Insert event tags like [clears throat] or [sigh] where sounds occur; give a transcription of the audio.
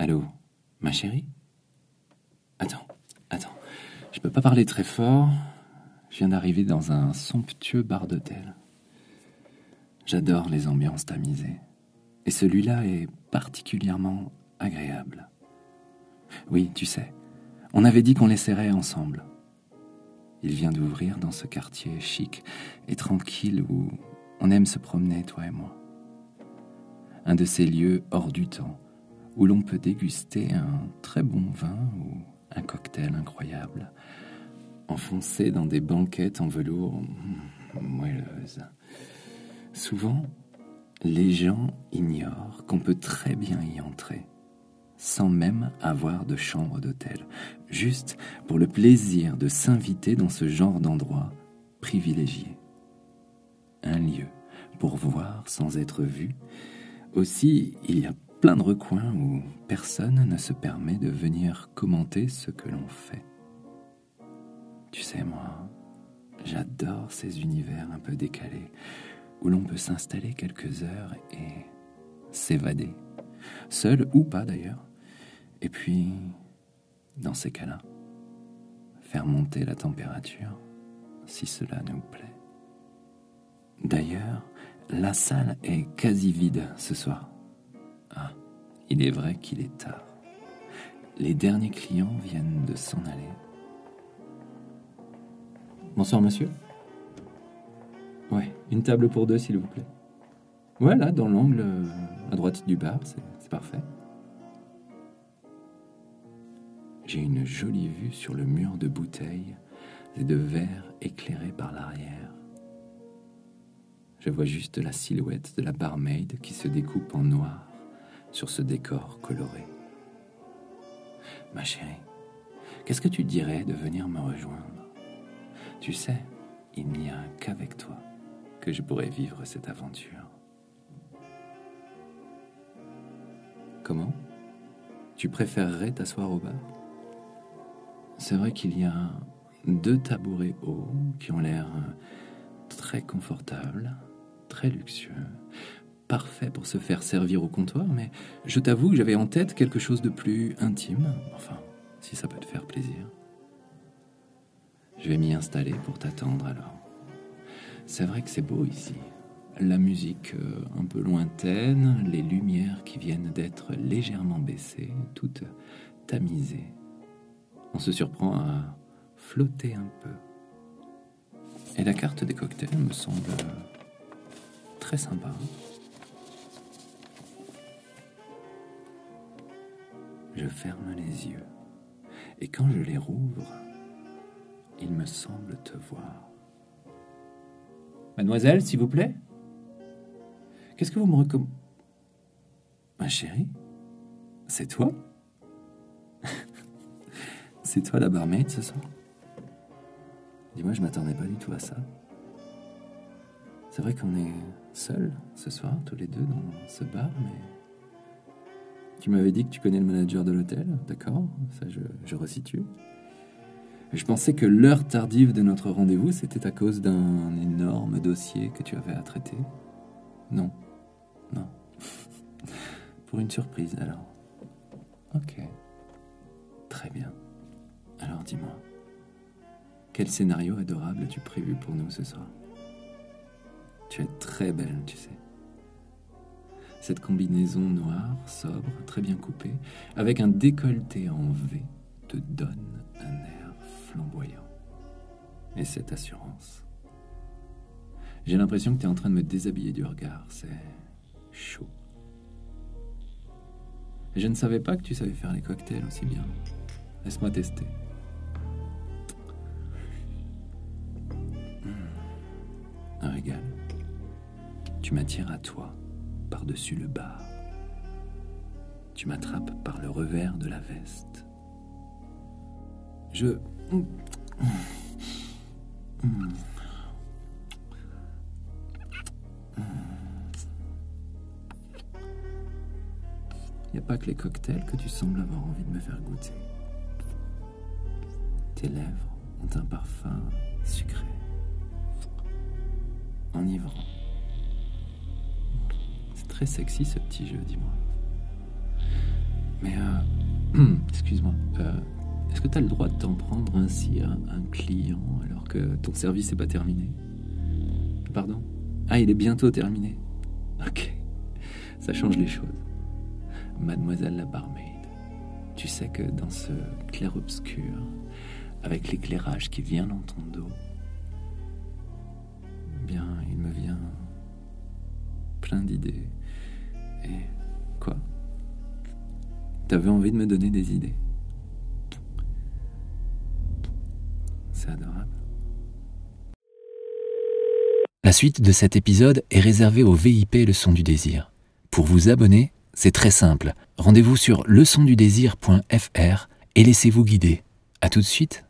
Allô, ma chérie? Attends, attends. Je peux pas parler très fort. Je viens d'arriver dans un somptueux bar d'hôtel. J'adore les ambiances tamisées. Et celui-là est particulièrement agréable. Oui, tu sais, on avait dit qu'on laisserait ensemble. Il vient d'ouvrir dans ce quartier chic et tranquille où on aime se promener, toi et moi. Un de ces lieux hors du temps où l'on peut déguster un très bon vin ou un cocktail incroyable, enfoncé dans des banquettes en velours moelleuses. Souvent, les gens ignorent qu'on peut très bien y entrer, sans même avoir de chambre d'hôtel, juste pour le plaisir de s'inviter dans ce genre d'endroit privilégié. Un lieu pour voir sans être vu. Aussi, il y a plein de recoins où personne ne se permet de venir commenter ce que l'on fait. Tu sais, moi, j'adore ces univers un peu décalés, où l'on peut s'installer quelques heures et s'évader, seul ou pas d'ailleurs. Et puis, dans ces cas-là, faire monter la température, si cela nous plaît. D'ailleurs, la salle est quasi vide ce soir. Il est vrai qu'il est tard. Les derniers clients viennent de s'en aller. Bonsoir, monsieur. Ouais, une table pour deux, s'il vous plaît. Voilà, dans l'angle à droite du bar, c'est parfait. J'ai une jolie vue sur le mur de bouteilles et de verres éclairés par l'arrière. Je vois juste la silhouette de la barmaid qui se découpe en noir sur ce décor coloré. Ma chérie, qu'est-ce que tu dirais de venir me rejoindre? Tu sais, il n'y a qu'avec toi que je pourrais vivre cette aventure. Comment? Tu préférerais t'asseoir au bar? C'est vrai qu'il y a deux tabourets hauts qui ont l'air très confortables, très luxueux, parfait pour se faire servir au comptoir, mais je t'avoue que j'avais en tête quelque chose de plus intime, enfin, si ça peut te faire plaisir. Je vais m'y installer pour t'attendre alors. C'est vrai que c'est beau ici. La musique euh, un peu lointaine, les lumières qui viennent d'être légèrement baissées, toutes tamisées. On se surprend à flotter un peu. Et la carte des cocktails me semble très sympa. Je ferme les yeux et quand je les rouvre, il me semble te voir. Mademoiselle, s'il vous plaît Qu'est-ce que vous me recommandez Ma chérie? C'est toi? [laughs] C'est toi la barmaid ce soir? Dis-moi, je m'attendais pas du tout à ça. C'est vrai qu'on est seuls ce soir, tous les deux, dans ce bar, mais. Tu m'avais dit que tu connais le manager de l'hôtel, d'accord Ça, je, resitue. Je pensais que l'heure tardive de notre rendez-vous, c'était à cause d'un énorme dossier que tu avais à traiter. Non. Non. [laughs] Pour une surprise, alors. Ok. Très bien. Alors dis-moi, quel scénario adorable as-tu prévu pour nous ce soir? Tu es très belle, tu sais. Cette combinaison noire, sobre, très bien coupée, avec un décolleté en V, te donne un air flamboyant. Et cette assurance. J'ai l'impression que tu es en train de me déshabiller du regard. C'est chaud. je ne savais pas que tu savais faire les cocktails aussi bien. Laisse-moi tester. Hmm. Un régal. Tu m'attires à toi, par-dessus le bar. Tu m'attrapes par le revers de la veste. Je il n'y a pas que les cocktails que tu sembles avoir envie de me faire goûter. Tes lèvres ont un parfum sucré, enivrant. Très sexy ce petit jeu, dis-moi. Mais, euh, [clears throat] excuse-moi, euh, est-ce que tu as le droit de t'en prendre ainsi à un client alors que ton service n'est pas terminé? Pardon? Ah, il est bientôt terminé. Ok, ça change les choses. Mademoiselle la barmaid, tu sais que dans ce clair-obscur, avec l'éclairage qui vient dans ton dos, bien, il me vient plein d'idées. Et quoi? T'avais envie de me donner des idées? C'est adorable. La suite de cet épisode est réservée au VIP Leçon du désir. Pour vous abonner, c'est très simple. Rendez-vous sur leçondudésir.fr et laissez-vous guider. A tout de suite